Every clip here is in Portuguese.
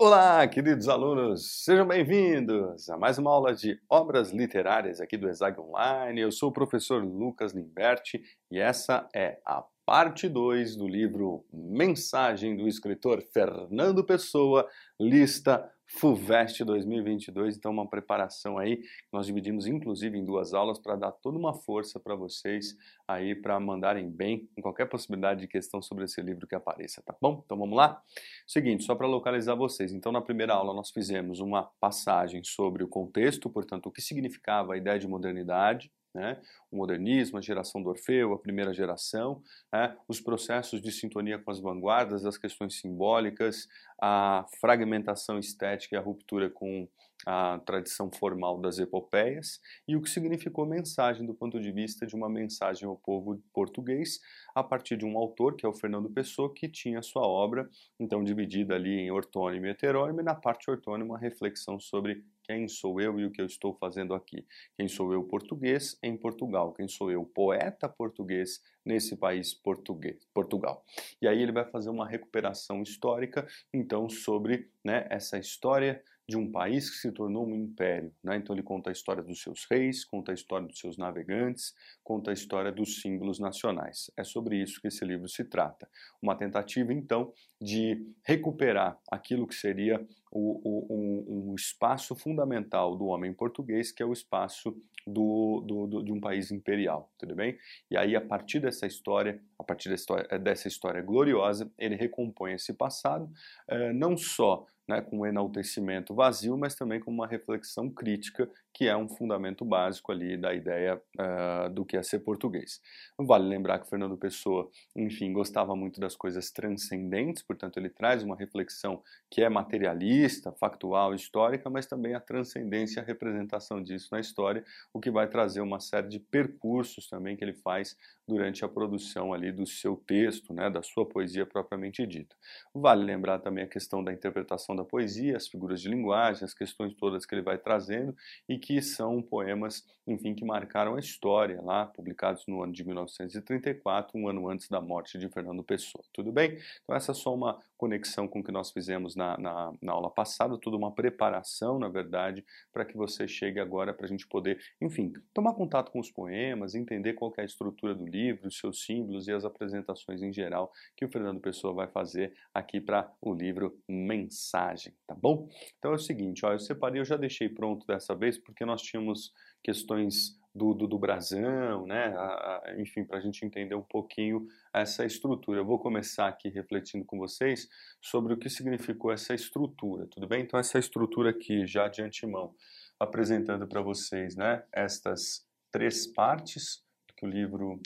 Olá, queridos alunos, sejam bem-vindos a mais uma aula de obras literárias aqui do ESAG Online. Eu sou o professor Lucas Limberti e essa é a parte 2 do livro Mensagem do escritor Fernando Pessoa, lista FUVEST 2022, então uma preparação aí, nós dividimos inclusive em duas aulas para dar toda uma força para vocês aí para mandarem bem em qualquer possibilidade de questão sobre esse livro que apareça, tá bom? Então vamos lá? Seguinte, só para localizar vocês, então na primeira aula nós fizemos uma passagem sobre o contexto, portanto o que significava a ideia de modernidade, né? o modernismo, a geração do Orfeu, a primeira geração, né? os processos de sintonia com as vanguardas, as questões simbólicas, a fragmentação estética e a ruptura com a tradição formal das epopeias e o que significou mensagem do ponto de vista de uma mensagem ao povo português a partir de um autor que é o Fernando Pessoa que tinha sua obra então dividida ali em ortônimo e heterônimo e na parte ortônimo uma reflexão sobre quem sou eu e o que eu estou fazendo aqui? Quem sou eu português em Portugal? Quem sou eu poeta português nesse país português, Portugal? E aí ele vai fazer uma recuperação histórica, então, sobre né, essa história de um país que se tornou um império. Né? Então ele conta a história dos seus reis, conta a história dos seus navegantes, conta a história dos símbolos nacionais. É sobre isso que esse livro se trata. Uma tentativa, então, de recuperar aquilo que seria o, o, um, um, espaço fundamental do homem português, que é o espaço do, do, do, de um país imperial, tudo bem? E aí, a partir dessa história, a partir dessa história, dessa história gloriosa, ele recompõe esse passado, eh, não só né, com um enaltecimento vazio, mas também com uma reflexão crítica, que é um fundamento básico ali da ideia uh, do que é ser português. Vale lembrar que Fernando Pessoa, enfim, gostava muito das coisas transcendentes, portanto ele traz uma reflexão que é materialista, factual, histórica, mas também a transcendência, a representação disso na história, o que vai trazer uma série de percursos também que ele faz durante a produção ali do seu texto, né, da sua poesia propriamente dita. Vale lembrar também a questão da interpretação da poesia, as figuras de linguagem, as questões todas que ele vai trazendo e que são poemas, enfim, que marcaram a história lá, publicados no ano de 1934, um ano antes da morte de Fernando Pessoa. Tudo bem? Então essa é só uma conexão com o que nós fizemos na, na, na aula passada, tudo uma preparação, na verdade, para que você chegue agora para a gente poder, enfim, tomar contato com os poemas, entender qual é a estrutura do livro, os seus símbolos e as apresentações em geral que o Fernando Pessoa vai fazer aqui para o livro Mensagem tá bom? Então é o seguinte, ó, eu separei, eu já deixei pronto dessa vez, porque nós tínhamos questões do, do, do brasão, né? A, a, enfim, para a gente entender um pouquinho essa estrutura. Eu vou começar aqui refletindo com vocês sobre o que significou essa estrutura, tudo bem? Então essa estrutura aqui, já de antemão, apresentando para vocês, né? Estas três partes que o livro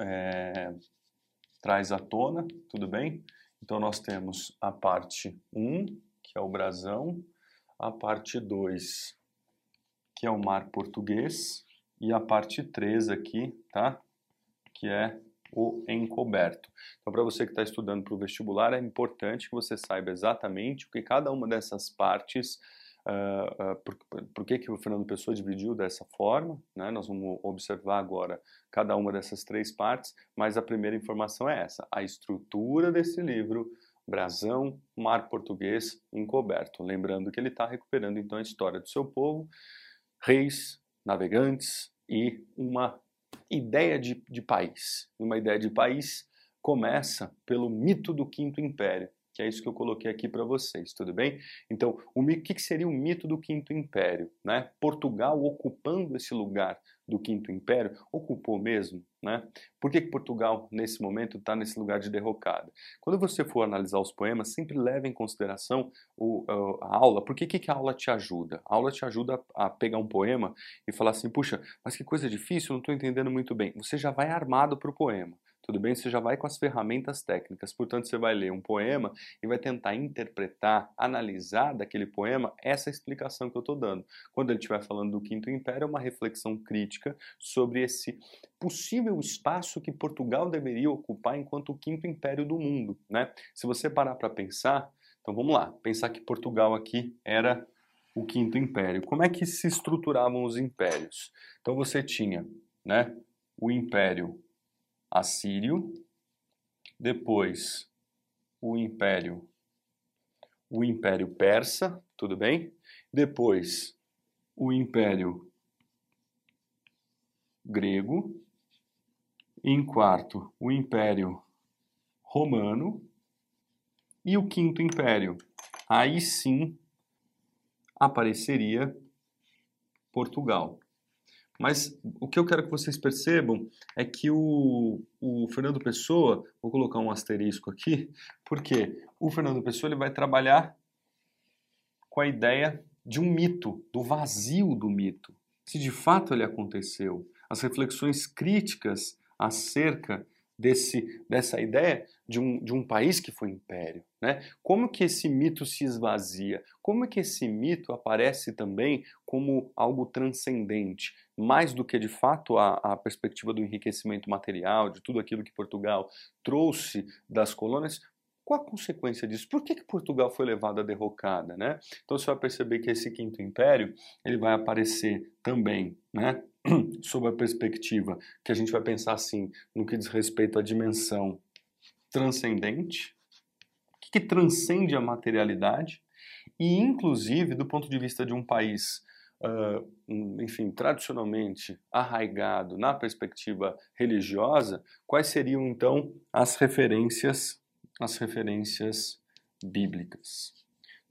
é, traz à tona, tudo bem? Então, nós temos a parte 1, que é o brasão, a parte 2, que é o mar português, e a parte 3 aqui, tá? Que é o encoberto. Então, para você que está estudando para o vestibular, é importante que você saiba exatamente o que cada uma dessas partes uh, uh, por, por, que, que o Fernando Pessoa dividiu dessa forma. Né? Nós vamos observar agora cada uma dessas três partes, mas a primeira informação é essa: a estrutura desse livro, brasão, mar português encoberto. Lembrando que ele está recuperando então a história do seu povo, reis, navegantes e uma ideia de, de país. Uma ideia de país começa pelo mito do Quinto Império que é isso que eu coloquei aqui para vocês, tudo bem? Então, o que seria o mito do Quinto Império? Né? Portugal ocupando esse lugar do Quinto Império, ocupou mesmo? Né? Por que, que Portugal, nesse momento, está nesse lugar de derrocada? Quando você for analisar os poemas, sempre leve em consideração o, a aula. Por que, que a aula te ajuda? A aula te ajuda a pegar um poema e falar assim, puxa, mas que coisa difícil, não estou entendendo muito bem. Você já vai armado para o poema tudo bem? Você já vai com as ferramentas técnicas. Portanto, você vai ler um poema e vai tentar interpretar, analisar daquele poema essa explicação que eu estou dando. Quando ele estiver falando do Quinto Império, é uma reflexão crítica sobre esse possível espaço que Portugal deveria ocupar enquanto o Quinto Império do mundo, né? Se você parar para pensar, então vamos lá, pensar que Portugal aqui era o Quinto Império. Como é que se estruturavam os impérios? Então você tinha, né, o Império assírio, depois o Império, o Império Persa, tudo bem? Depois, o Império Grego. Em quarto, o Império Romano. E o quinto império, aí sim apareceria Portugal. Mas o que eu quero que vocês percebam é que o, o Fernando Pessoa, vou colocar um asterisco aqui, porque o Fernando Pessoa ele vai trabalhar com a ideia de um mito, do vazio do mito. Se de fato ele aconteceu, as reflexões críticas acerca desse, dessa ideia de um, de um país que foi império. Né? Como que esse mito se esvazia? Como que esse mito aparece também como algo transcendente, mais do que de fato a, a perspectiva do enriquecimento material, de tudo aquilo que Portugal trouxe das colônias, qual a consequência disso? Por que, que Portugal foi levado à derrocada? Né? Então você vai perceber que esse quinto império ele vai aparecer também né, sob a perspectiva que a gente vai pensar assim, no que diz respeito à dimensão transcendente, que, que transcende a materialidade, e inclusive do ponto de vista de um país, uh, enfim, tradicionalmente arraigado na perspectiva religiosa, quais seriam então as referências, as referências bíblicas?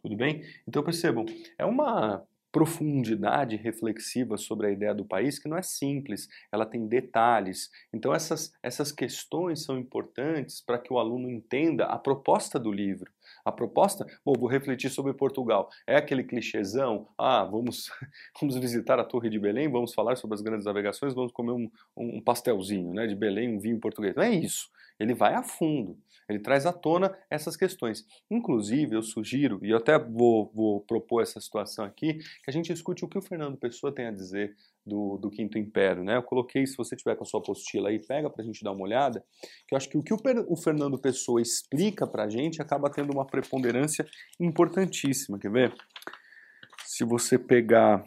Tudo bem? Então percebam, é uma profundidade reflexiva sobre a ideia do país que não é simples, ela tem detalhes. Então essas, essas questões são importantes para que o aluno entenda a proposta do livro. A proposta, bom, vou refletir sobre Portugal. É aquele clichêzão, ah, vamos, vamos visitar a Torre de Belém, vamos falar sobre as grandes navegações, vamos comer um, um pastelzinho né, de Belém, um vinho português. Não é isso. Ele vai a fundo. Ele traz à tona essas questões. Inclusive, eu sugiro, e eu até vou, vou propor essa situação aqui, que a gente escute o que o Fernando Pessoa tem a dizer do, do Quinto Império. Né? Eu coloquei, se você tiver com a sua apostila aí, pega para a gente dar uma olhada, que eu acho que o que o, o Fernando Pessoa explica para a gente acaba tendo uma preponderância importantíssima. Quer ver? Se você pegar.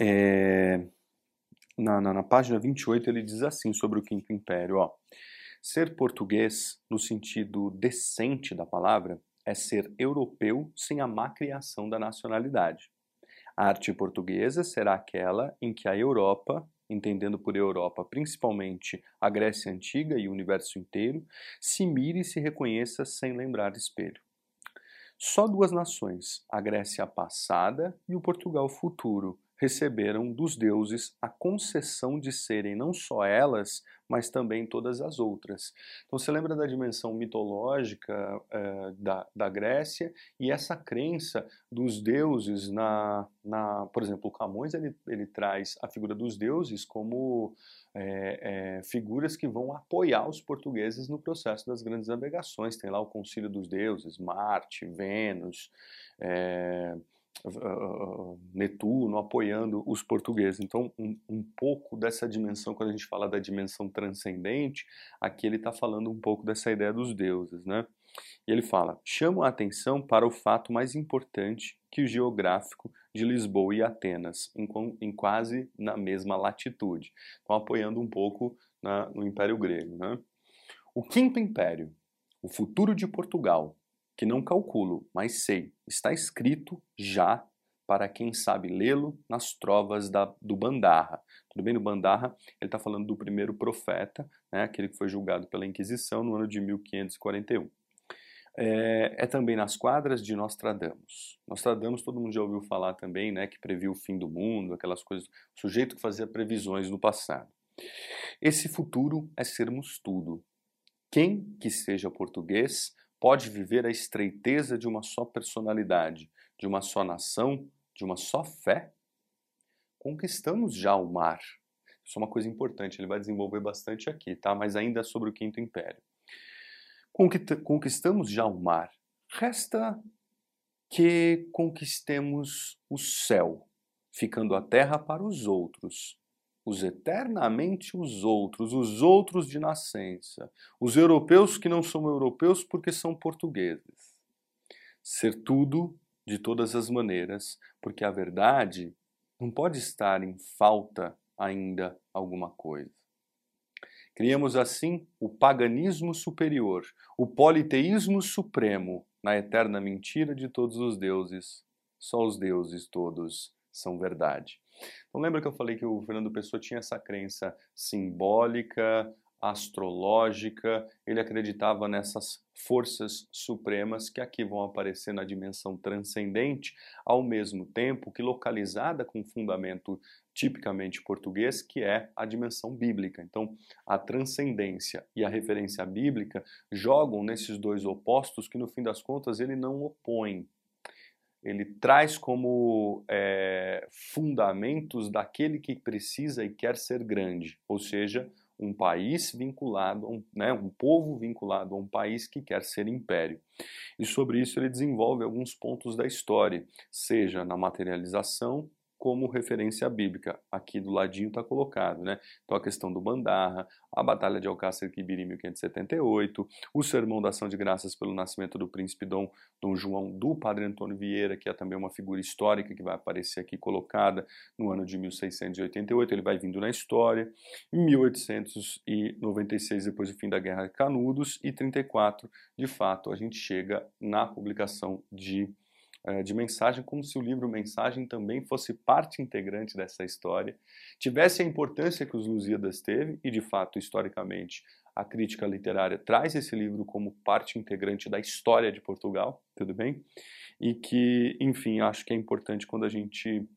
É, na, na, na página 28, ele diz assim sobre o Quinto Império: ó. Ser português, no sentido decente da palavra, é ser europeu sem a má criação da nacionalidade. A arte portuguesa será aquela em que a Europa, entendendo por Europa principalmente a Grécia Antiga e o universo inteiro, se mire e se reconheça sem lembrar espelho. Só duas nações, a Grécia passada e o Portugal futuro, receberam dos deuses a concessão de serem não só elas, mas também todas as outras. Então você lembra da dimensão mitológica é, da, da Grécia e essa crença dos deuses na, na por exemplo, Camões ele, ele traz a figura dos deuses como é, é, figuras que vão apoiar os portugueses no processo das grandes navegações. Tem lá o Concílio dos Deuses, Marte, Vênus, é, Netuno apoiando os portugueses. Então, um, um, pouco dessa dimensão, quando a gente fala da dimensão transcendente, aqui ele está falando um pouco dessa ideia dos deuses, né? E ele fala: chamo a atenção para o fato mais importante que o geográfico de Lisboa e Atenas, em, em quase na mesma latitude. Então, apoiando um pouco na, no Império Grego, né? O Quinto Império, o futuro de Portugal, que não calculo, mas sei, está escrito já para quem sabe lê-lo nas trovas da, do Bandarra. Tudo bem? No Bandarra, ele está falando do primeiro profeta, né, aquele que foi julgado pela Inquisição no ano de 1541. É, é, também nas quadras de Nostradamus. Nostradamus, todo mundo já ouviu falar também, né, que previu o fim do mundo, aquelas coisas, o sujeito que fazia previsões no passado. Esse futuro é sermos tudo. Quem que seja português pode viver a estreiteza de uma só personalidade, de uma só nação, de uma só fé? Conquistamos já o mar. Isso é uma coisa importante, ele vai desenvolver bastante aqui, tá? Mas ainda sobre o Quinto Império. Conquistamos já o mar. Resta que conquistemos o céu, ficando a terra para os outros, os eternamente os outros, os outros de nascença, os europeus que não são europeus porque são portugueses. Ser tudo de todas as maneiras, porque a verdade não pode estar em falta ainda alguma coisa. Criamos assim o paganismo superior, o politeísmo supremo, na eterna mentira de todos os deuses. Só os deuses todos são verdade. Então lembra que eu falei que o Fernando Pessoa tinha essa crença simbólica, astrológica, ele acreditava nessas forças supremas que aqui vão aparecer na dimensão transcendente, ao mesmo tempo que localizada com fundamento tipicamente português, que é a dimensão bíblica. Então, a transcendência e a referência bíblica jogam nesses dois opostos que, no fim das contas, ele não opõe. Ele traz como é, fundamentos daquele que precisa e quer ser grande, ou seja, um país vinculado, um, né, um povo vinculado a um país que quer ser império. E sobre isso ele desenvolve alguns pontos da história, seja na materialização, como referência bíblica. Aqui do ladinho está colocado, né? Então a questão do Bandarra, a Batalha de Alcácer Quibiri em 1578, o Sermão da Ação de Graças pelo nascimento do príncipe Dom, Dom João do Padre Antônio Vieira, que é também uma figura histórica que vai aparecer aqui colocada no ano de 1688, ele vai vindo na história. Em 1896, depois do fim da Guerra Canudos, e 34, de fato, a gente chega na publicação de de mensagem, como se o livro Mensagem também fosse parte integrante dessa história, tivesse a importância que os Lusíadas teve, e de fato, historicamente, a crítica literária traz esse livro como parte integrante da história de Portugal, tudo bem? E que, enfim, acho que é importante quando a gente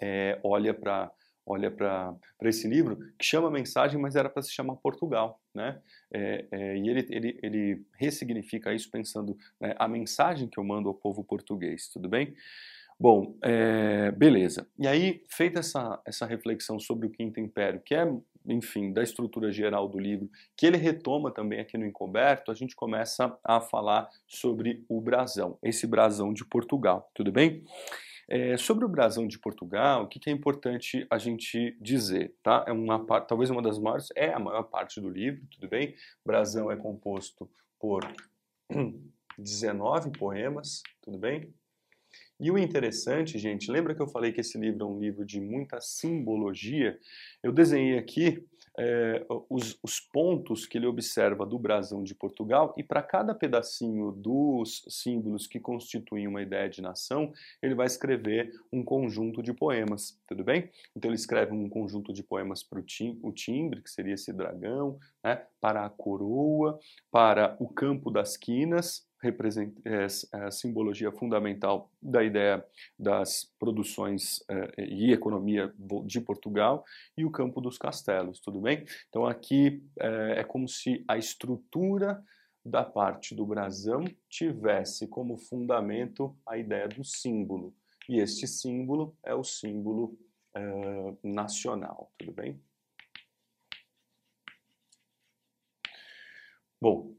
é, olha para olha para esse livro, que chama Mensagem, mas era para se chamar Portugal. Né? É, é, e ele, ele, ele ressignifica isso pensando né, a mensagem que eu mando ao povo português, tudo bem? Bom, é, beleza. E aí, feita essa, essa reflexão sobre o Quinto Império, que é, enfim, da estrutura geral do livro, que ele retoma também aqui no Encoberto, a gente começa a falar sobre o brasão, esse brasão de Portugal, tudo bem? É, sobre o brasão de Portugal, o que, que, é importante a gente dizer, tá? É uma parte, talvez uma das maiores, é a maior parte do livro, tudo bem? Brasão é composto por 19 poemas, tudo bem? E o interessante, gente, lembra que eu falei que esse livro é um livro de muita simbologia? Eu desenhei aqui é, os, os, pontos que ele observa do brasão de Portugal e para cada pedacinho dos símbolos que constituem uma ideia de nação, ele vai escrever um conjunto de poemas, tudo bem? Então ele escreve um conjunto de poemas para o timbre, que seria esse dragão, né, para a coroa, para o campo das quinas, é, é, a simbologia fundamental da ideia das produções é, e economia de Portugal e o campo dos castelos, tudo bem? Então aqui é, é como se a estrutura da parte do brasão tivesse como fundamento a ideia do símbolo e este símbolo é o símbolo é, nacional, tudo bem? Bom,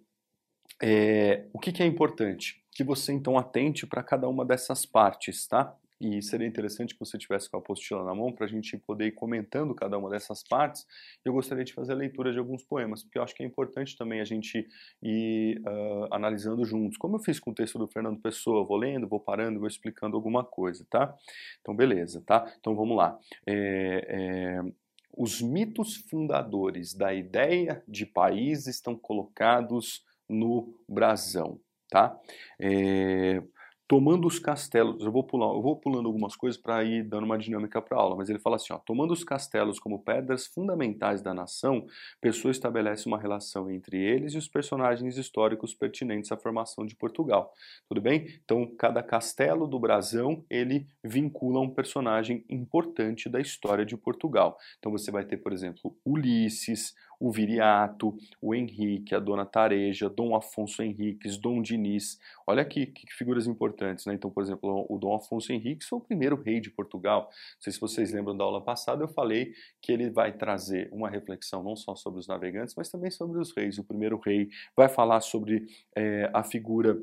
é, o que, que é importante? Que você então atente para cada uma dessas partes, tá? E seria interessante que você tivesse com a apostila na mão para a gente poder ir comentando cada uma dessas partes. Eu gostaria de fazer a leitura de alguns poemas, porque eu acho que é importante também a gente ir uh, analisando juntos. Como eu fiz com o texto do Fernando Pessoa, vou lendo, vou parando, vou explicando alguma coisa, tá? Então, beleza, tá? Então vamos lá. É, é, os mitos fundadores da ideia de país estão colocados no brasão, tá? É, tomando os castelos, eu vou pular, eu vou pulando algumas coisas para ir dando uma dinâmica para a aula, mas ele fala assim, ó, tomando os castelos como pedras fundamentais da nação, Pessoa estabelece uma relação entre eles e os personagens históricos pertinentes à formação de Portugal. Tudo bem? Então, cada castelo do brasão, ele vincula um personagem importante da história de Portugal. Então, você vai ter, por exemplo, Ulisses, o Viriato, o Henrique, a Dona Tareja, Dom Afonso Henriques, Dom Diniz. Olha aqui que figuras importantes, né? Então, por exemplo, o Dom Afonso Henriques foi o primeiro rei de Portugal. Não sei se vocês lembram da aula passada, eu falei que ele vai trazer uma reflexão não só sobre os navegantes, mas também sobre os reis. O primeiro rei vai falar sobre é, a figura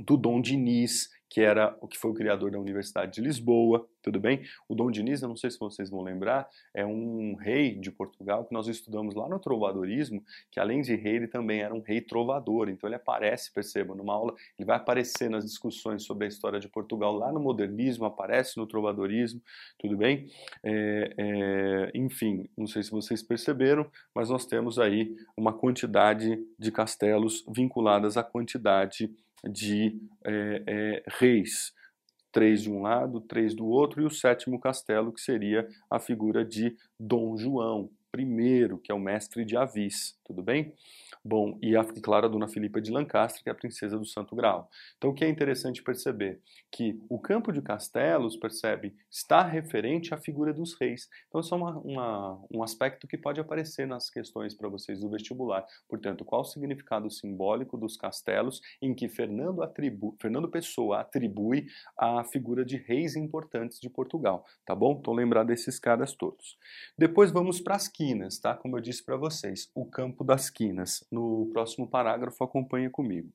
do Dom Diniz, que era o que foi o criador da Universidade de Lisboa, tudo bem? O Dom Diniz, eu não sei se vocês vão lembrar, é um rei de Portugal que nós estudamos lá no trovadorismo, que além de rei, ele também era um rei trovador. Então ele aparece, perceba, numa aula, ele vai aparecer nas discussões sobre a história de Portugal lá no modernismo, aparece no trovadorismo, tudo bem? É, é, enfim, não sei se vocês perceberam, mas nós temos aí uma quantidade de castelos vinculadas à quantidade de é, é, reis. Três de um lado, três do outro, e o sétimo castelo, que seria a figura de Dom João I, que é o mestre de Avis, tudo bem? Bom, e, a, claro, a Dona Filipa de Lancaster, que é a princesa do Santo Grau. Então, o que é interessante perceber? Que o campo de castelos, percebe, está referente à figura dos reis. Então, isso é uma, uma, um aspecto que pode aparecer nas questões para vocês do vestibular. Portanto, qual o significado simbólico dos castelos em que Fernando, atribu, Fernando Pessoa atribui a figura de reis importantes de Portugal, tá bom? Então, lembrar desses caras todos. Depois vamos para as quinas, tá? Como eu disse para vocês, o campo das quinas no próximo parágrafo, acompanha comigo.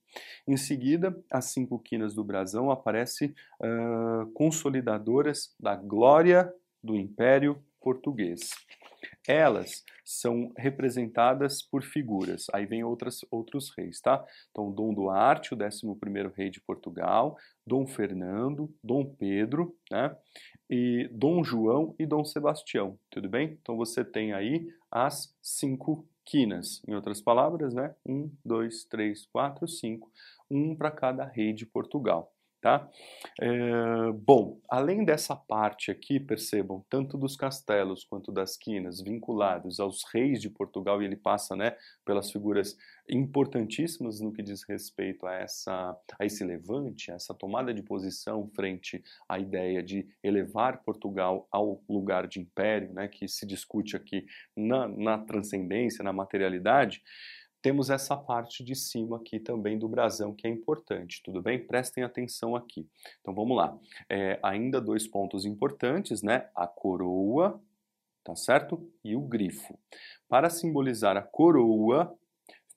Em seguida, as cinco quinas do brasão aparecem uh, consolidadoras da glória do Império Português. Elas são representadas por figuras. Aí vem outras, outros reis, tá? Então, Dom Duarte, o 11º rei de Portugal, Dom Fernando, Dom Pedro, né? E Dom João e Dom Sebastião, tudo bem? Então, você tem aí as cinco quinas. Em outras palavras, né? Um, dois, três, quatro, cinco. Um para cada rei de Portugal. Tá? É, bom, além dessa parte aqui, percebam, tanto dos castelos quanto das quinas vinculados aos reis de Portugal, e ele passa né, pelas figuras importantíssimas no que diz respeito a, essa, a esse levante, a essa tomada de posição frente à ideia de elevar Portugal ao lugar de império, né, que se discute aqui na, na transcendência, na materialidade temos essa parte de cima aqui também do brasão que é importante, tudo bem? Prestem atenção aqui. Então vamos lá. É, ainda dois pontos importantes, né? A coroa, tá certo? E o grifo. Para simbolizar a coroa,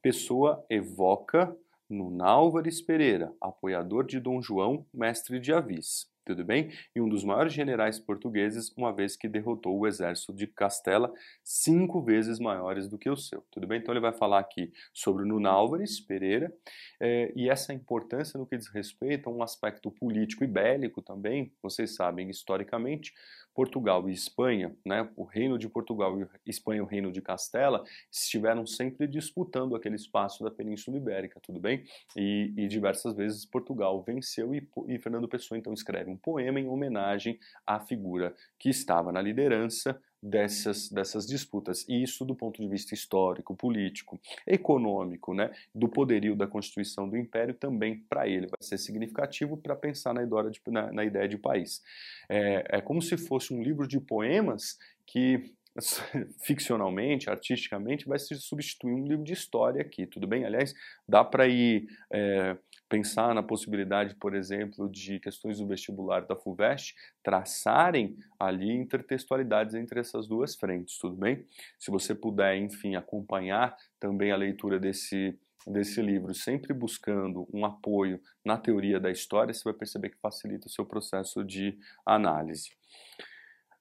pessoa evoca no Nálvares Pereira, apoiador de Dom João, mestre de Avis tudo bem? E um dos maiores generais portugueses, uma vez que derrotou o exército de Castela, cinco vezes maiores do que o seu, tudo bem? Então ele vai falar aqui sobre Nuno Álvares Pereira é, e essa importância no que diz respeito a um aspecto político e bélico também, vocês sabem, historicamente, Portugal e Espanha, né, o reino de Portugal e Espanha o reino de Castela estiveram sempre disputando aquele espaço da Península Ibérica, tudo bem? E, e diversas vezes Portugal venceu e, e Fernando Pessoa então escreve um poema em homenagem à figura que estava na liderança dessas, dessas disputas. E isso do ponto de vista histórico, político, econômico, né, do poderio da constituição do império, também para ele vai ser significativo para pensar na de, na, na ideia de país. É, é como se fosse um livro de poemas que ficcionalmente, artisticamente, vai se substituir um livro de história aqui, tudo bem? Aliás, dá para ir é, pensar na possibilidade, por exemplo, de questões do vestibular da FUVEST traçarem ali intertextualidades entre essas duas frentes, tudo bem? Se você puder, enfim, acompanhar também a leitura desse desse livro, sempre buscando um apoio na teoria da história, você vai perceber que facilita o seu processo de análise.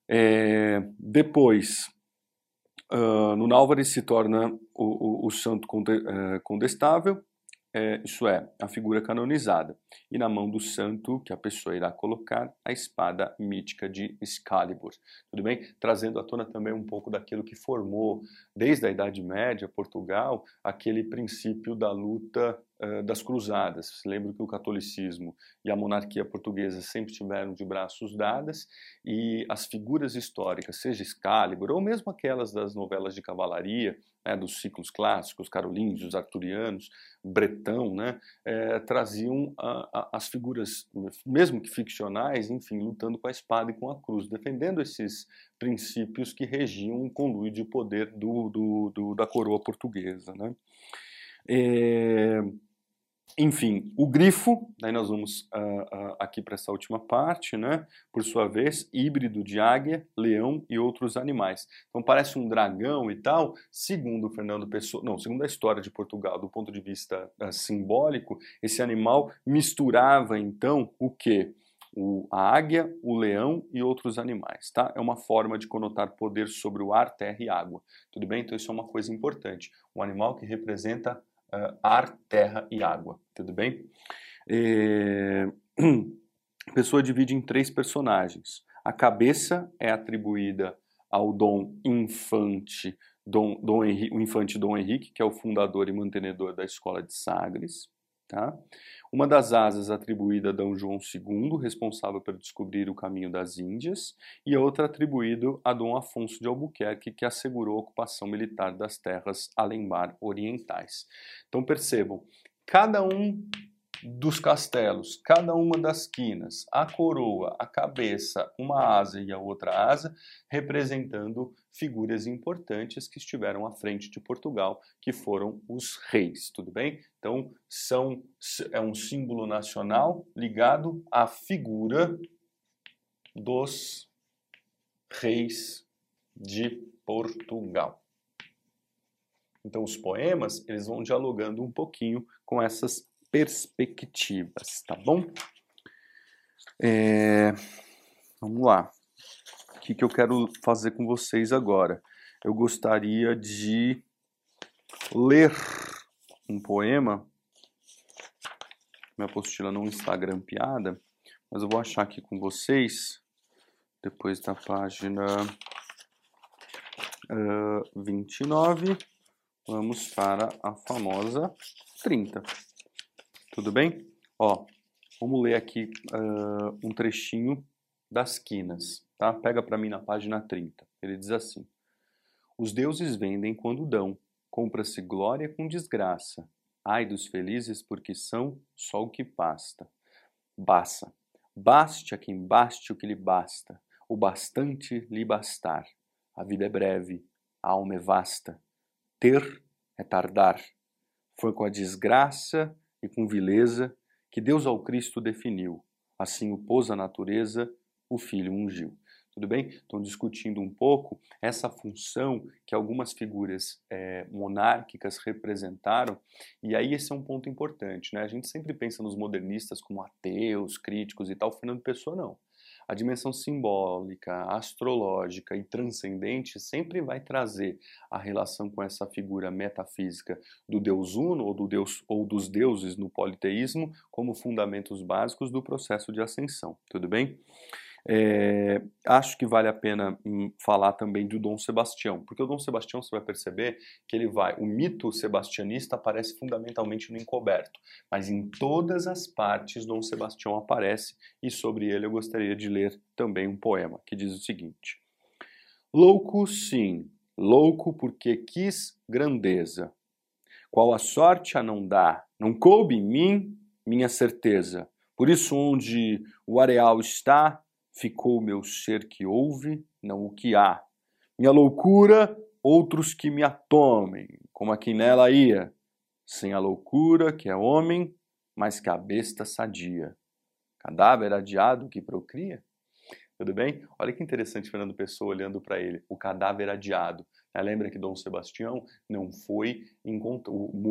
É, depois, uh, no Álvares se torna o, o, o santo é, condestável, é, isso é, a figura canonizada, e na mão do santo que a pessoa irá colocar a espada mítica de Excalibur. Tudo bem? Trazendo à tona também um pouco daquilo que formou, desde a Idade Média, Portugal, aquele princípio da luta uh, das cruzadas. Lembro que o catolicismo e a monarquia portuguesa sempre tiveram de braços dadas, e as figuras históricas, seja Excalibur, ou mesmo aquelas das novelas de cavalaria, né, dos ciclos clássicos, carolíngios, arturianos, bretão, né, é, traziam a, a, as figuras, mesmo que ficcionais, enfim, lutando com a espada e com a cruz, defendendo esses princípios que regiam o conluio de poder do, do, do da coroa portuguesa. Né. É, enfim, o grifo, daí nós vamos uh, uh, aqui para essa última parte, né? Por sua vez, híbrido de águia, leão e outros animais. Então parece um dragão e tal. Segundo Fernando Pessoa, não, segundo a história de Portugal, do ponto de vista uh, simbólico, esse animal misturava então o que? O, a águia, o leão e outros animais, tá? É uma forma de conotar poder sobre o ar, terra e água. Tudo bem? Então isso é uma coisa importante. Um animal que representa uh, ar, terra e água, tudo bem? É... A pessoa divide em três personagens. A cabeça é atribuída ao Dom Infante, Dom, Dom Henrique, o Infante Dom Henrique, que é o fundador e mantenedor da Escola de Sagres. Tá? Uma das asas atribuída a D. João II, responsável por descobrir o caminho das Índias, e a outra atribuída a Dom Afonso de Albuquerque, que assegurou a ocupação militar das terras além-mar orientais. Então percebam, cada um dos castelos, cada uma das quinas, a coroa, a cabeça, uma asa e a outra asa, representando figuras importantes que estiveram à frente de Portugal, que foram os reis, tudo bem? Então, são, é um símbolo nacional ligado à figura dos reis de Portugal. Então, os poemas, eles vão dialogando um pouquinho com essas perspectivas, tá bom? É, vamos lá. O que, que eu quero fazer com vocês agora? Eu gostaria de ler um poema. Minha apostila no Instagram piada, mas eu vou achar aqui com vocês depois da página uh, 29. Vamos para a famosa 30. Tudo bem? Ó, vamos ler aqui uh, um trechinho das quinas, tá? Pega para mim na página 30. Ele diz assim: Os deuses vendem quando dão, compra-se glória com desgraça. Ai dos felizes, porque são só o que basta. Basta. Baste a quem baste o que lhe basta, o bastante lhe bastar. A vida é breve, a alma é vasta. Ter é tardar. Foi com a desgraça e com vileza que Deus ao Cristo definiu. Assim o pôs a natureza, o Filho ungiu. Tudo bem? Estão discutindo um pouco essa função que algumas figuras é, monárquicas representaram, e aí esse é um ponto importante. Né? A gente sempre pensa nos modernistas como ateus, críticos e tal, Fernando Pessoa não a dimensão simbólica, astrológica e transcendente sempre vai trazer a relação com essa figura metafísica do Deus Uno ou, do Deus, ou dos deuses no politeísmo como fundamentos básicos do processo de ascensão. Tudo bem? É, acho que vale a pena hum, falar também do Dom Sebastião, porque o Dom Sebastião você vai perceber que ele vai, o mito sebastianista aparece fundamentalmente no encoberto, mas em todas as partes Dom Sebastião aparece e sobre ele eu gostaria de ler também um poema que diz o seguinte: Louco sim, louco porque quis grandeza, qual a sorte a não dá, não coube em mim minha certeza. Por isso onde o areal está, ficou o meu ser que ouve, não o que há. Minha loucura, outros que me atomem, como aqui nela ia, sem a loucura que é homem, mas que a besta sadia. Cadáver adiado que procria? Tudo bem? Olha que interessante Fernando Pessoa olhando para ele, o cadáver adiado. Né? Lembra que Dom Sebastião não foi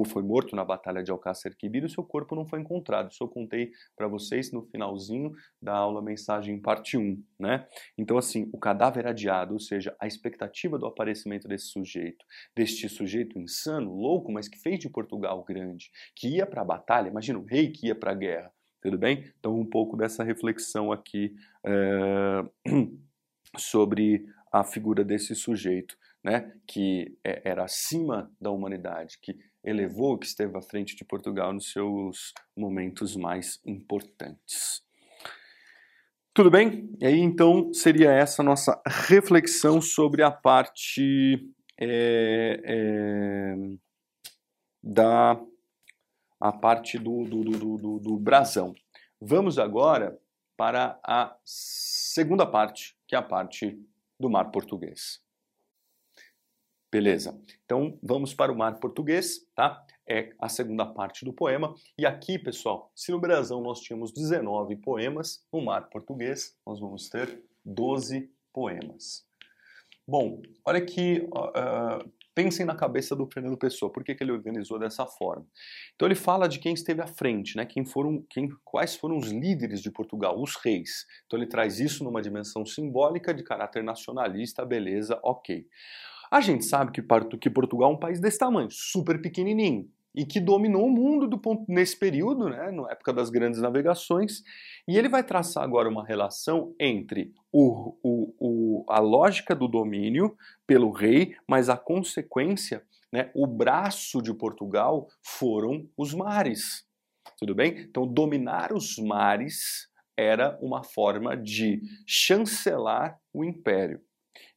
foi morto na Batalha de Alcácer Quibir e seu corpo não foi encontrado. Isso eu contei para vocês no finalzinho da aula mensagem parte 1, né? Então assim, o cadáver adiado, ou seja, a expectativa do aparecimento desse sujeito, deste sujeito insano, louco, mas que fez de Portugal grande, que ia para a batalha, imagina o rei que ia para a guerra, tudo bem? Então um pouco dessa reflexão aqui é, sobre a figura desse sujeito né, que é, era acima da humanidade, que elevou, que esteve à frente de Portugal nos seus momentos mais importantes. Tudo bem? E aí então seria essa nossa reflexão sobre a parte é, é, da a parte do, do, do, do, do brasão. Vamos agora para a segunda parte, que é a parte do mar português. Beleza. Então vamos para o mar português, tá? É a segunda parte do poema. E aqui, pessoal, se no brasão nós tínhamos 19 poemas, no mar português nós vamos ter 12 poemas. Bom, olha aqui, uh, pensem na cabeça do Fernando Pessoa, por que, que ele organizou dessa forma? Então ele fala de quem esteve à frente, né? quem foram, quem, quais foram os líderes de Portugal, os reis. Então ele traz isso numa dimensão simbólica de caráter nacionalista, beleza, ok. A gente sabe que, que Portugal é um país desse tamanho, super pequenininho, e que dominou o mundo do ponto, nesse período, né, na época das grandes navegações, e ele vai traçar agora uma relação entre o, o, o, a lógica do domínio pelo rei, mas a consequência, né, o braço de Portugal foram os mares. Tudo bem? Então, dominar os mares era uma forma de chancelar o império.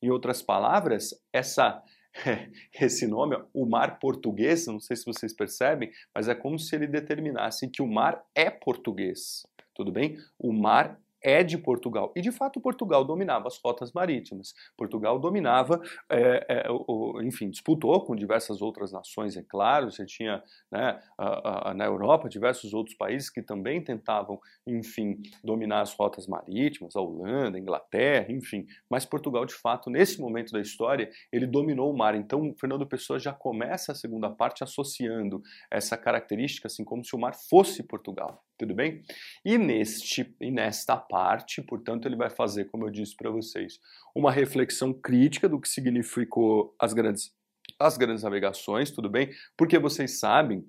Em outras palavras, essa esse nome, o mar português, não sei se vocês percebem, mas é como se ele determinasse que o mar é português. Tudo bem? O mar é de Portugal. E de fato Portugal dominava as rotas marítimas. Portugal dominava, é, é, o, enfim, disputou com diversas outras nações, é claro. Você tinha né, a, a, na Europa diversos outros países que também tentavam, enfim, dominar as rotas marítimas, a Holanda, a Inglaterra, enfim. Mas Portugal, de fato, nesse momento da história, ele dominou o mar. Então, Fernando Pessoa já começa a segunda parte associando essa característica, assim como se o mar fosse Portugal tudo bem? E, neste, e nesta parte, portanto, ele vai fazer, como eu disse para vocês, uma reflexão crítica do que significou as grandes, as grandes navegações, tudo bem? Porque vocês sabem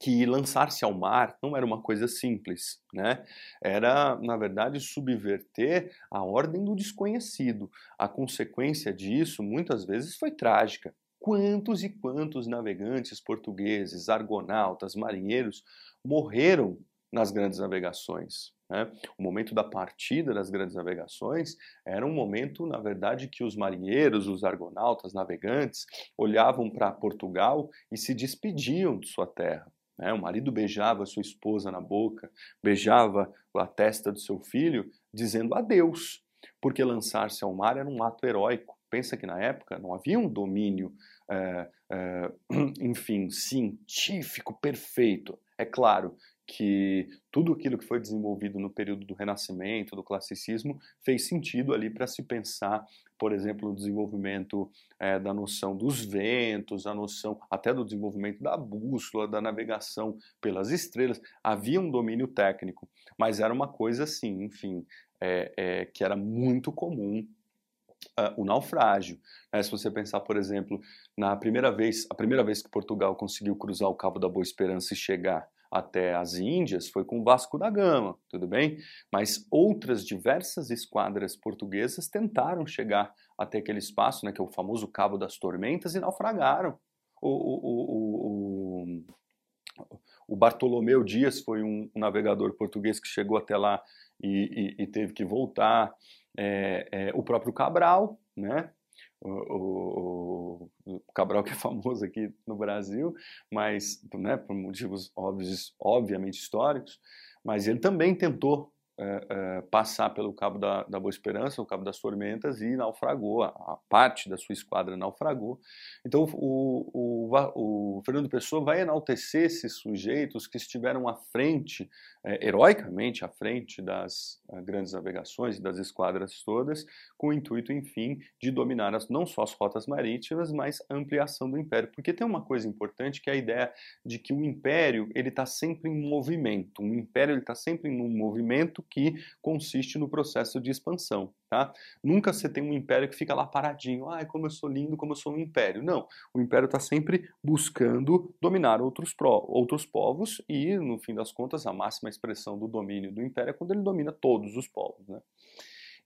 que lançar-se ao mar não era uma coisa simples, né? Era, na verdade, subverter a ordem do desconhecido. A consequência disso, muitas vezes, foi trágica. Quantos e quantos navegantes portugueses, argonautas, marinheiros morreram nas grandes navegações. Né? O momento da partida das grandes navegações era um momento, na verdade, que os marinheiros, os argonautas, navegantes, olhavam para Portugal e se despediam de sua terra. Né? O marido beijava sua esposa na boca, beijava a testa do seu filho, dizendo adeus, porque lançar-se ao mar era um ato heróico. Pensa que na época não havia um domínio, é, é, enfim, científico perfeito. É claro que tudo aquilo que foi desenvolvido no período do Renascimento, do Classicismo, fez sentido ali para se pensar, por exemplo, no desenvolvimento é, da noção dos ventos, a noção até do desenvolvimento da bússola, da navegação pelas estrelas. Havia um domínio técnico, mas era uma coisa assim, enfim, é, é, que era muito comum Uh, o naufrágio. Né? Se você pensar, por exemplo, na primeira vez, a primeira vez que Portugal conseguiu cruzar o Cabo da Boa Esperança e chegar até as Índias foi com Vasco da Gama, tudo bem? Mas outras diversas esquadras portuguesas tentaram chegar até aquele espaço, né, que é o famoso Cabo das Tormentas, e naufragaram. O, o, o, o Bartolomeu Dias foi um navegador português que chegou até lá e, e, e teve que voltar. É, é, o próprio Cabral, né? O, o, o, Cabral que é famoso aqui no Brasil, mas né, por motivos óbvios, obviamente históricos, mas ele também tentou é, passar pelo Cabo da, da, Boa Esperança, o Cabo das Tormentas, e naufragou, a, a parte da sua esquadra naufragou. Então o, o, o, Fernando Pessoa vai enaltecer esses sujeitos que estiveram à frente, é, heroicamente à frente das grandes navegações e das esquadras todas, com o intuito, enfim, de dominar as, não só as rotas marítimas, mas a ampliação do império. Porque tem uma coisa importante que é a ideia de que o império ele está sempre em movimento. Um império está sempre em um movimento que consiste no processo de expansão. Tá? Nunca você tem um império que fica lá paradinho, ai, como eu sou lindo, como eu sou um império. Não, o império está sempre buscando dominar outros, pro, outros povos e, no fim das contas, a máxima expressão do domínio do império é quando ele domina todos os povos. Né?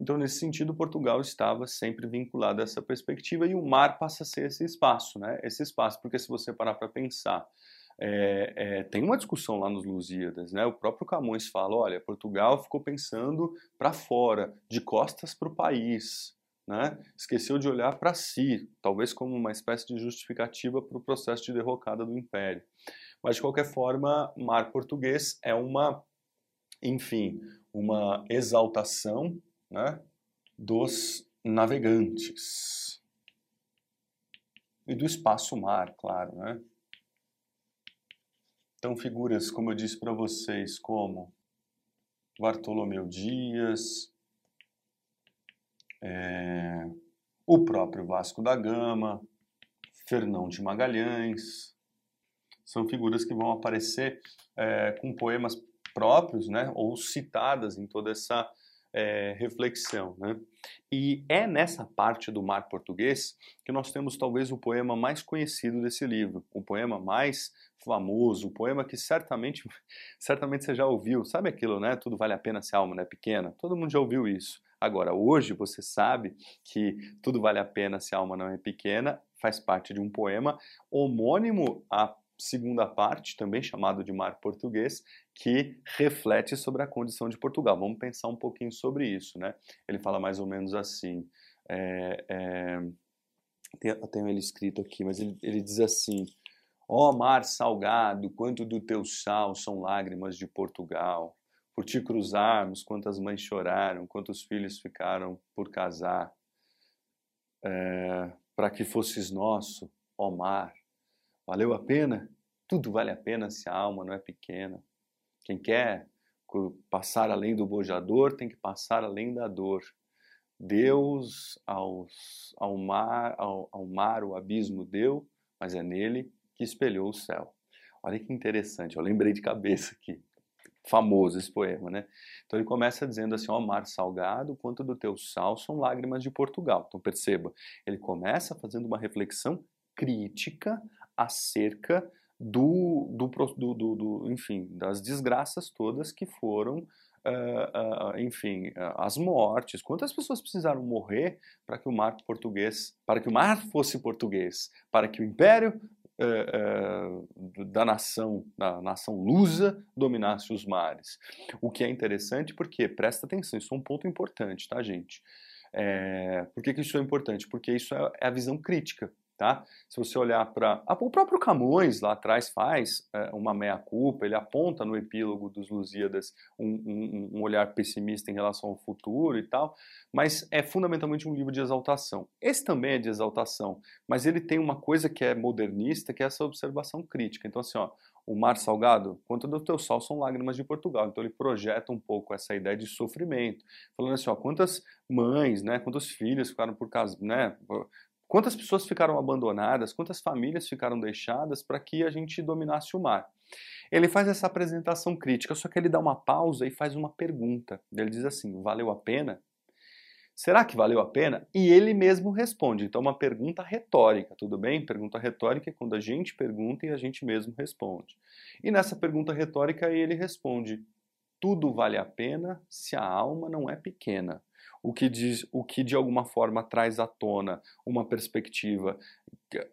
Então, nesse sentido, Portugal estava sempre vinculado a essa perspectiva e o mar passa a ser esse espaço, né? esse espaço, porque se você parar para pensar é, é, tem uma discussão lá nos Lusíadas, né? O próprio Camões fala, olha, Portugal ficou pensando para fora, de costas para o país, né? Esqueceu de olhar para si, talvez como uma espécie de justificativa para o processo de derrocada do Império. Mas de qualquer forma, mar português é uma, enfim, uma exaltação, né? Dos navegantes e do espaço-mar, claro, né? Então, figuras, como eu disse para vocês, como Bartolomeu Dias, é, o próprio Vasco da Gama, Fernão de Magalhães, são figuras que vão aparecer é, com poemas próprios, né, ou citadas em toda essa é, reflexão. Né? E é nessa parte do mar português que nós temos talvez o poema mais conhecido desse livro, o poema mais famoso, o poema que certamente, certamente você já ouviu. Sabe aquilo, né? Tudo vale a pena se a alma não é pequena? Todo mundo já ouviu isso. Agora, hoje você sabe que Tudo Vale a Pena se a alma não é pequena faz parte de um poema homônimo a segunda parte, também chamado de mar português, que reflete sobre a condição de Portugal. Vamos pensar um pouquinho sobre isso, né? Ele fala mais ou menos assim. É, é, eu tenho ele escrito aqui, mas ele, ele diz assim: Ó oh, mar salgado, quanto do teu sal são lágrimas de Portugal. Por te cruzarmos, quantas mães choraram, quantos filhos ficaram por casar. É, Para que fosses nosso, ó mar, valeu a pena? Tudo vale a pena se a alma não é pequena. Quem quer passar além do bojador tem que passar além da dor. Deus aos, ao, mar, ao, ao mar o abismo deu, mas é nele que espelhou o céu. Olha que interessante, eu lembrei de cabeça aqui. Famoso esse poema, né? Então ele começa dizendo assim: ó mar salgado, quanto do teu sal são lágrimas de Portugal. Então perceba, ele começa fazendo uma reflexão crítica acerca do, do, do, do, do enfim, das desgraças todas que foram Uh, uh, enfim, uh, as mortes. Quantas pessoas precisaram morrer para que o mar português, para que o mar fosse português, para que o império da nação, da nação lusa, dominasse os mares. O que é interessante porque, presta atenção, isso é um ponto importante, tá, gente? É, por que, que isso é importante? Porque isso é, é a visão crítica Tá? Se você olhar para. O próprio Camões lá atrás faz é, uma meia-culpa, ele aponta no epílogo dos Lusíadas um, um, um, olhar pessimista em relação ao futuro e tal, mas é fundamentalmente um livro de exaltação. Esse também é de exaltação, mas ele tem uma coisa que é modernista, que é essa observação crítica. Então, assim, ó, o mar salgado, quanto do teu sal são lágrimas de Portugal. Então ele projeta um pouco essa ideia de sofrimento, falando assim, ó, quantas mães, né, quantos filhos ficaram por casa, né, Quantas pessoas ficaram abandonadas, quantas famílias ficaram deixadas para que a gente dominasse o mar? Ele faz essa apresentação crítica, só que ele dá uma pausa e faz uma pergunta. Ele diz assim: valeu a pena? Será que valeu a pena? E ele mesmo responde. Então, uma pergunta retórica, tudo bem? Pergunta retórica é quando a gente pergunta e a gente mesmo responde. E nessa pergunta retórica ele responde: tudo vale a pena se a alma não é pequena o que, diz, o que de alguma forma traz à tona uma perspectiva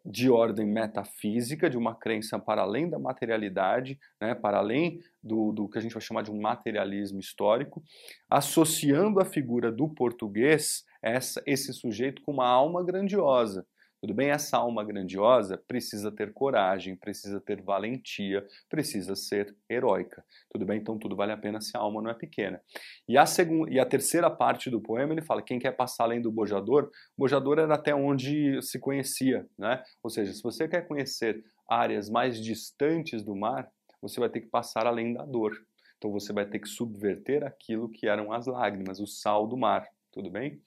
de ordem metafísica, de uma crença para além da materialidade, né, para além do, do que a gente vai chamar de um materialismo histórico, associando a figura do português, essa, esse sujeito, com uma alma grandiosa. Tudo bem? Essa alma grandiosa precisa ter coragem, precisa ter valentia, precisa ser heróica. Tudo bem? Então tudo vale a pena se a alma não é pequena. E a, segunda, e a terceira parte do poema ele fala: quem quer passar além do bojador, bojador era até onde se conhecia, né? Ou seja, se você quer conhecer áreas mais distantes do mar, você vai ter que passar além da dor. Então você vai ter que subverter aquilo que eram as lágrimas, o sal do mar. Tudo bem?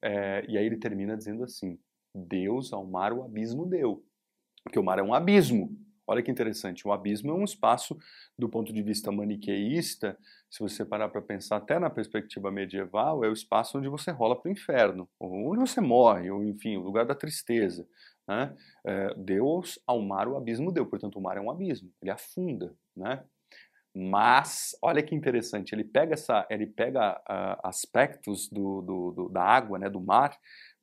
É, e aí ele termina dizendo assim: Deus ao mar o abismo deu. Porque o mar é um abismo. Olha que interessante, o abismo é um espaço, do ponto de vista maniqueísta, se você parar para pensar até na perspectiva medieval, é o espaço onde você rola para o inferno, onde você morre, ou enfim, o lugar da tristeza. Né? É, Deus ao mar o abismo deu, portanto o mar é um abismo, ele afunda. Né? Mas, olha que interessante, ele pega, essa, ele pega uh, aspectos do, do, do, da água, né, do mar,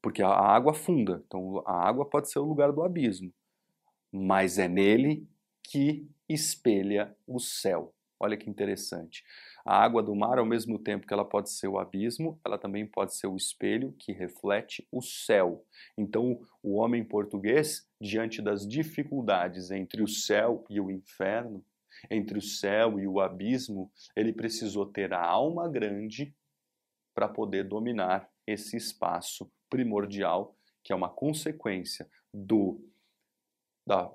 porque a água afunda, então a água pode ser o lugar do abismo, mas é nele que espelha o céu. Olha que interessante. A água do mar, ao mesmo tempo que ela pode ser o abismo, ela também pode ser o espelho que reflete o céu. Então, o homem português, diante das dificuldades entre o céu e o inferno, entre o céu e o abismo, ele precisou ter a alma grande para poder dominar esse espaço primordial, que é uma consequência do, da,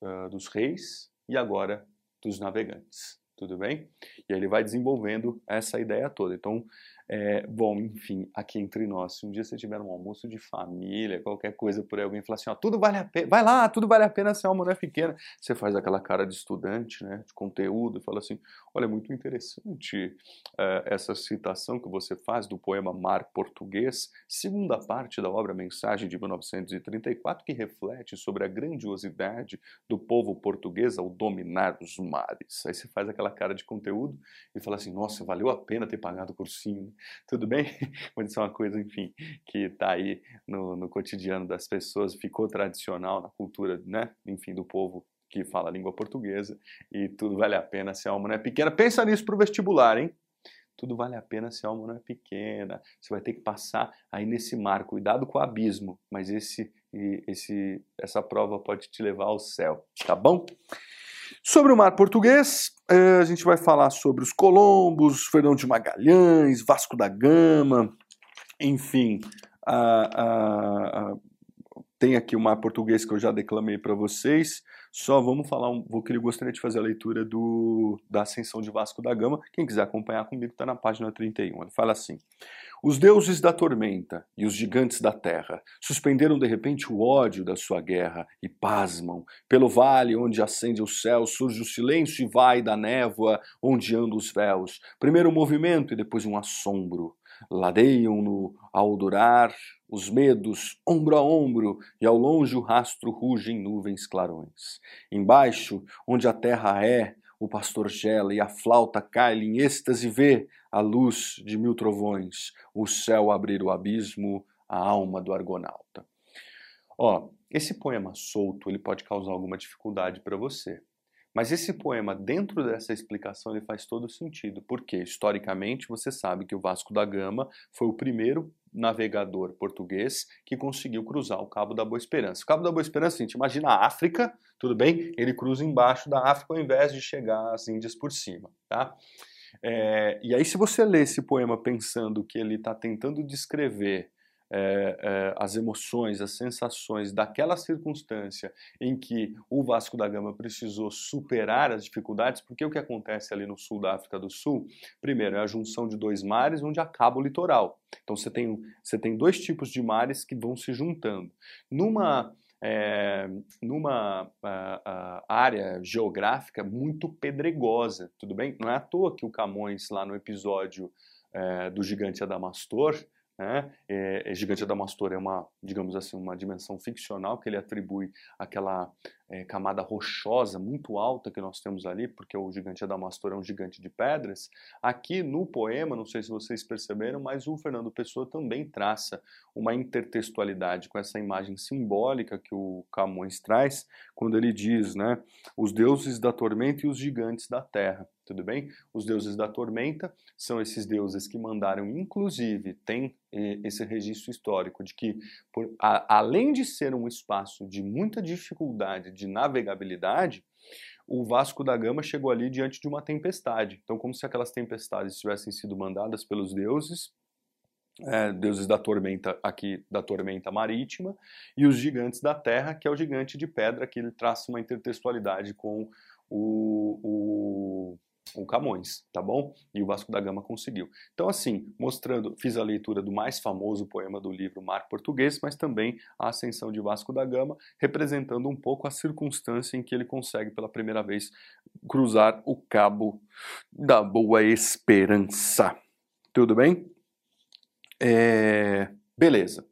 uh, dos reis e agora dos navegantes. Tudo bem? E aí ele vai desenvolvendo essa ideia toda. Então, é, bom, enfim, aqui entre nós, se um dia você tiver um almoço de família, qualquer coisa por aí, alguém falar assim, ó, tudo vale a pena, vai lá, tudo vale a pena se a alma não é pequena. Você faz aquela cara de estudante, né, de conteúdo, e fala assim, olha, é muito interessante é, essa citação que você faz do poema Mar Português, segunda parte da obra Mensagem de 1934, que reflete sobre a grandiosidade do povo português ao dominar os mares. Aí você faz aquela cara de conteúdo e fala assim, nossa, valeu a pena ter pagado o cursinho, né? tudo bem? Mas isso é uma coisa, enfim, que está aí no, no cotidiano das pessoas, ficou tradicional na cultura, né, enfim, do povo que fala a língua portuguesa e tudo vale a pena se a alma não é pequena. Pensa nisso para o vestibular, hein? Tudo vale a pena se a alma não é pequena. Você vai ter que passar aí nesse mar. Cuidado com o abismo, mas esse, esse, essa prova pode te levar ao céu, tá bom? Sobre o mar português, a gente vai falar sobre os Colombos, Fernão de Magalhães, Vasco da Gama, enfim, a, a, a, tem aqui o mar português que eu já declamei para vocês. Só vamos falar, um, vou que eu gostaria de fazer a leitura do, da Ascensão de Vasco da Gama. Quem quiser acompanhar comigo está na página 31. Ele fala assim: os deuses da tormenta e os gigantes da terra suspenderam de repente o ódio da sua guerra e pasmam. Pelo vale onde acende o céu surge o silêncio e vai da névoa onde andam os véus. Primeiro um movimento e depois um assombro. Ladeiam-no ao durar os medos, ombro a ombro, e ao longe o rastro ruge em nuvens clarões. Embaixo, onde a terra é, o pastor gela e a flauta cai em êxtase vê a luz de mil trovões, o céu abrir o abismo, a alma do argonauta. Ó, esse poema solto, ele pode causar alguma dificuldade para você. Mas esse poema, dentro dessa explicação, ele faz todo sentido, porque historicamente você sabe que o Vasco da Gama foi o primeiro navegador português que conseguiu cruzar o Cabo da Boa Esperança. O Cabo da Boa Esperança, gente imagina a África, tudo bem? Ele cruza embaixo da África ao invés de chegar às Índias por cima, tá? É, e aí, se você lê esse poema pensando que ele está tentando descrever é, é, as emoções, as sensações daquela circunstância em que o Vasco da Gama precisou superar as dificuldades, porque o que acontece ali no sul da África do Sul, primeiro, é a junção de dois mares onde acaba o litoral. Então você tem, você tem dois tipos de mares que vão se juntando. Numa é, numa área geográfica muito pedregosa, tudo bem? Não é à toa que o Camões, lá no episódio é, do gigante Adamastor, né? É, é, Gigante Adamastor é uma, digamos assim, uma dimensão ficcional que ele atribui àquela é, camada rochosa muito alta que nós temos ali, porque o Gigante Adamastor é um gigante de pedras. Aqui no poema, não sei se vocês perceberam, mas o Fernando Pessoa também traça uma intertextualidade com essa imagem simbólica que o Camões traz, quando ele diz, né, os deuses da tormenta e os gigantes da terra tudo bem? Os deuses da tormenta são esses deuses que mandaram, inclusive, tem eh, esse registro histórico de que, por, a, além de ser um espaço de muita dificuldade de navegabilidade, o Vasco da Gama chegou ali diante de uma tempestade. Então, como se aquelas tempestades tivessem sido mandadas pelos deuses, é, deuses da tormenta aqui da tormenta marítima e os gigantes da terra que é o gigante de pedra que ele traça uma intertextualidade com o, o o Camões, tá bom? E o Vasco da Gama conseguiu. Então, assim, mostrando, fiz a leitura do mais famoso poema do livro Mar Português, mas também a ascensão de Vasco da Gama, representando um pouco a circunstância em que ele consegue pela primeira vez cruzar o Cabo da Boa Esperança. Tudo bem? É... Beleza.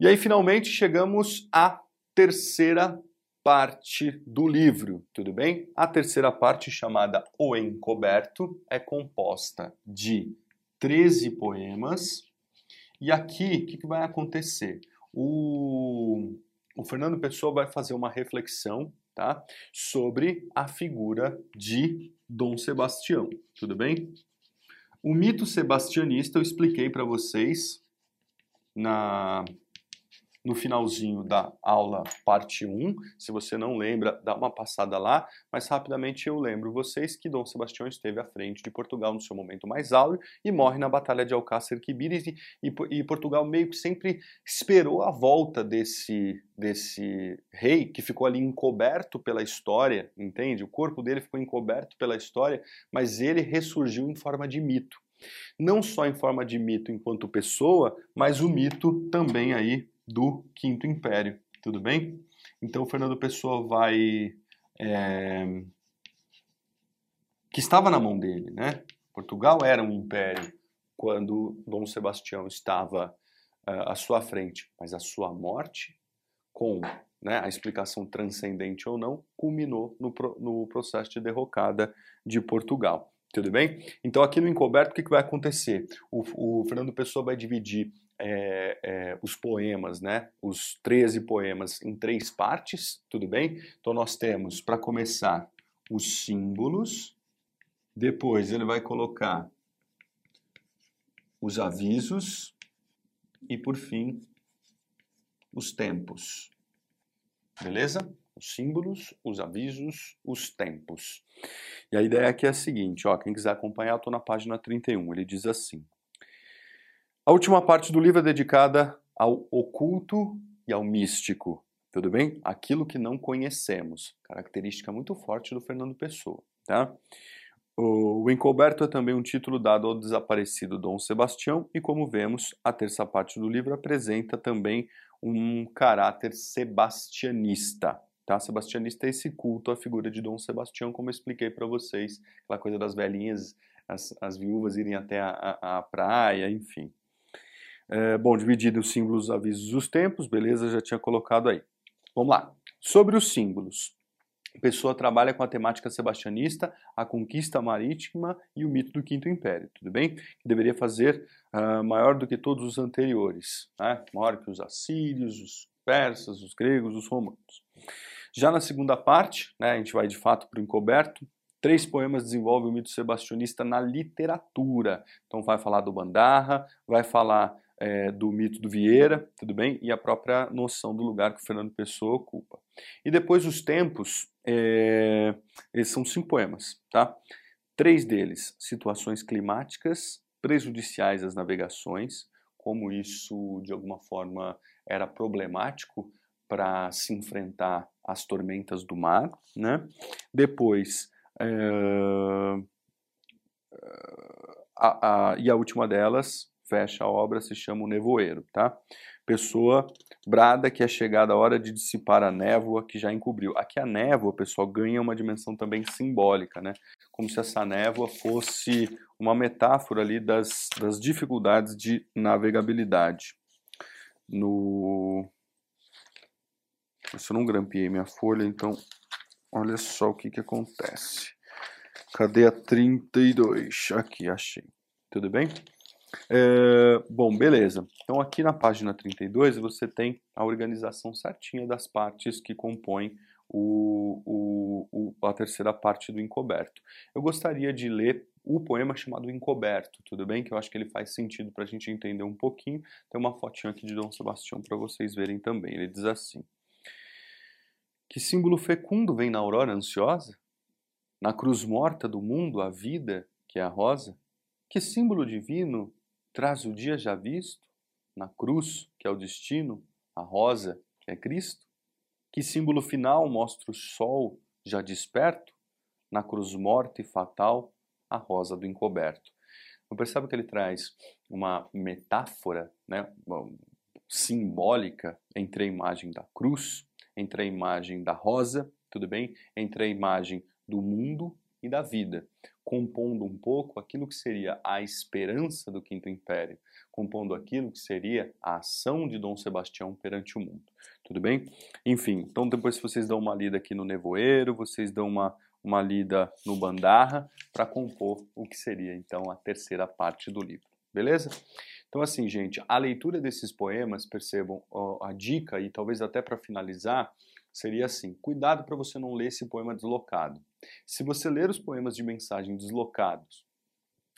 E aí, finalmente, chegamos à terceira parte do livro, tudo bem? A terceira parte, chamada O Encoberto, é composta de 13 poemas. E aqui, o que, que vai acontecer? O, o Fernando Pessoa vai fazer uma reflexão tá, sobre a figura de Dom Sebastião, tudo bem? O mito sebastianista eu expliquei para vocês na no finalzinho da aula parte 1. Se você não lembra, dá uma passada lá, mas rapidamente eu lembro vocês que Dom Sebastião esteve à frente de Portugal no seu momento mais áureo e morre na Batalha de Alcácer Quibires e, e, e Portugal meio que sempre esperou a volta desse, desse rei que ficou ali encoberto pela história, entende? O corpo dele ficou encoberto pela história, mas ele ressurgiu em forma de mito. Não só em forma de mito enquanto pessoa, mas o mito também aí do Quinto Império, tudo bem? Então Fernando Pessoa vai é, que estava na mão dele, né? Portugal era um império quando Dom Sebastião estava uh, à sua frente, mas a sua morte, com né, a explicação transcendente ou não, culminou no, no processo de derrocada de Portugal. Tudo bem? Então, aqui no encoberto, o que, que vai acontecer? O, o, Fernando Pessoa vai dividir é, é, os poemas, né? Os 13 poemas em três partes, tudo bem? Então nós temos, para começar, os símbolos, depois ele vai colocar os avisos e, por fim, os tempos. Beleza? Os símbolos, os avisos, os tempos. E a ideia aqui é a seguinte, ó, quem quiser acompanhar, estou na página 31. Ele diz assim: A última parte do livro é dedicada ao oculto e ao místico. Tudo bem? Aquilo que não conhecemos. Característica muito forte do Fernando Pessoa, tá? O Encoberto é também um título dado ao desaparecido Dom Sebastião e, como vemos, a terça parte do livro apresenta também um caráter sebastianista. Tá? Sebastianista é esse culto à figura de Dom Sebastião, como eu expliquei para vocês, aquela coisa das velhinhas, as, as viúvas irem até a, a, a praia, enfim. É, bom, dividido os símbolos, avisos, os tempos, beleza, já tinha colocado aí. Vamos lá. Sobre os símbolos. A pessoa trabalha com a temática sebastianista, a conquista marítima e o mito do Quinto Império, tudo bem? Que deveria fazer uh, maior do que todos os anteriores, né? maior que os assírios, os persas, os gregos, os romanos. Já na segunda parte, né, a gente vai de fato para o encoberto, três poemas desenvolvem o mito sebastianista na literatura. Então vai falar do Bandarra, vai falar é, do mito do Vieira, tudo bem? E a própria noção do lugar que o Fernando Pessoa ocupa. E depois os tempos, é, esses são cinco poemas, tá? Três deles, situações climáticas prejudiciais às navegações, como isso de alguma forma era problemático para se enfrentar às tormentas do mar, né? Depois, é, a, a, e a última delas, fecha a obra, se chama O Nevoeiro, tá? Pessoa brada que é chegada a hora de dissipar a névoa que já encobriu. Aqui a névoa, pessoal, ganha uma dimensão também simbólica, né? Como se essa névoa fosse uma metáfora ali das, das dificuldades de navegabilidade. No... Eu não grampeei minha folha, então olha só o que, que acontece. Cadê a 32? Aqui, achei. Tudo bem? É, bom, beleza. Então aqui na página 32 você tem a organização certinha das partes que compõem o, o, o, a terceira parte do Encoberto. Eu gostaria de ler o poema chamado Encoberto, tudo bem? Que eu acho que ele faz sentido para a gente entender um pouquinho. Tem uma fotinha aqui de Dom Sebastião para vocês verem também. Ele diz assim: Que símbolo fecundo vem na aurora ansiosa? Na cruz morta do mundo, a vida, que é a rosa? Que símbolo divino traz o dia já visto, na cruz, que é o destino, a rosa, que é Cristo? Que símbolo final mostra o sol já desperto, na cruz morta e fatal, a rosa do encoberto? Não percebe que ele traz uma metáfora né, simbólica entre a imagem da cruz, entre a imagem da rosa, tudo bem? Entre a imagem do mundo e da vida compondo um pouco aquilo que seria a esperança do Quinto Império, compondo aquilo que seria a ação de Dom Sebastião perante o mundo. Tudo bem? Enfim, então depois vocês dão uma lida aqui no Nevoeiro, vocês dão uma, uma lida no Bandarra para compor o que seria então a terceira parte do livro. Beleza? Então, assim, gente, a leitura desses poemas, percebam, a dica, e talvez até para finalizar, seria assim: cuidado para você não ler esse poema deslocado. Se você ler os poemas de mensagem deslocados,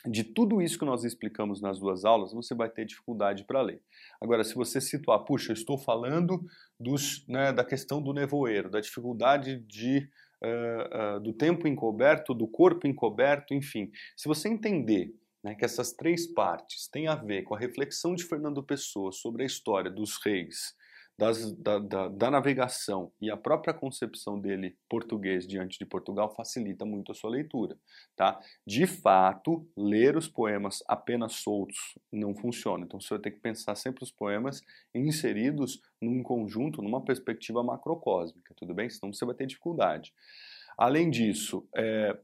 de tudo isso que nós explicamos nas duas aulas, você vai ter dificuldade para ler. Agora, se você situar, puxa, eu estou falando dos, né, da questão do nevoeiro, da dificuldade de, uh, uh, do tempo encoberto, do corpo encoberto, enfim. Se você entender né, que essas três partes têm a ver com a reflexão de Fernando Pessoa sobre a história dos reis, das, da, da, da, navegação e a própria concepção dele português diante de Portugal facilita muito a sua leitura, tá? De fato, ler os poemas apenas soltos não funciona. Então você vai ter que pensar sempre os poemas inseridos num conjunto, numa perspectiva macrocósmica, tudo bem? Senão você vai ter dificuldade. Além disso, é,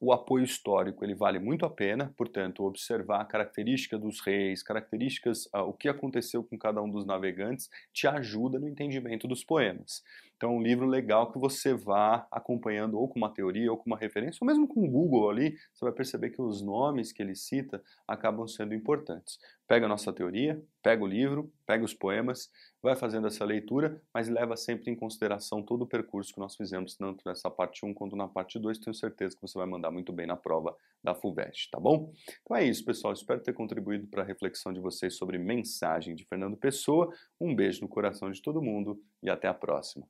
o apoio histórico ele vale muito a pena, portanto, observar a característica dos reis, características, o que aconteceu com cada um dos navegantes, te ajuda no entendimento dos poemas. Então, um livro legal que você vá acompanhando ou com uma teoria ou com uma referência, ou mesmo com o Google ali, você vai perceber que os nomes que ele cita acabam sendo importantes. Pega a nossa teoria, pega o livro, pega os poemas, vai fazendo essa leitura, mas leva sempre em consideração todo o percurso que nós fizemos, tanto nessa parte 1 quanto na parte 2. Tenho certeza que você vai mandar muito bem na prova da FUVEST, tá bom? Então é isso, pessoal. Espero ter contribuído para a reflexão de vocês sobre mensagem de Fernando Pessoa. Um beijo no coração de todo mundo e até a próxima.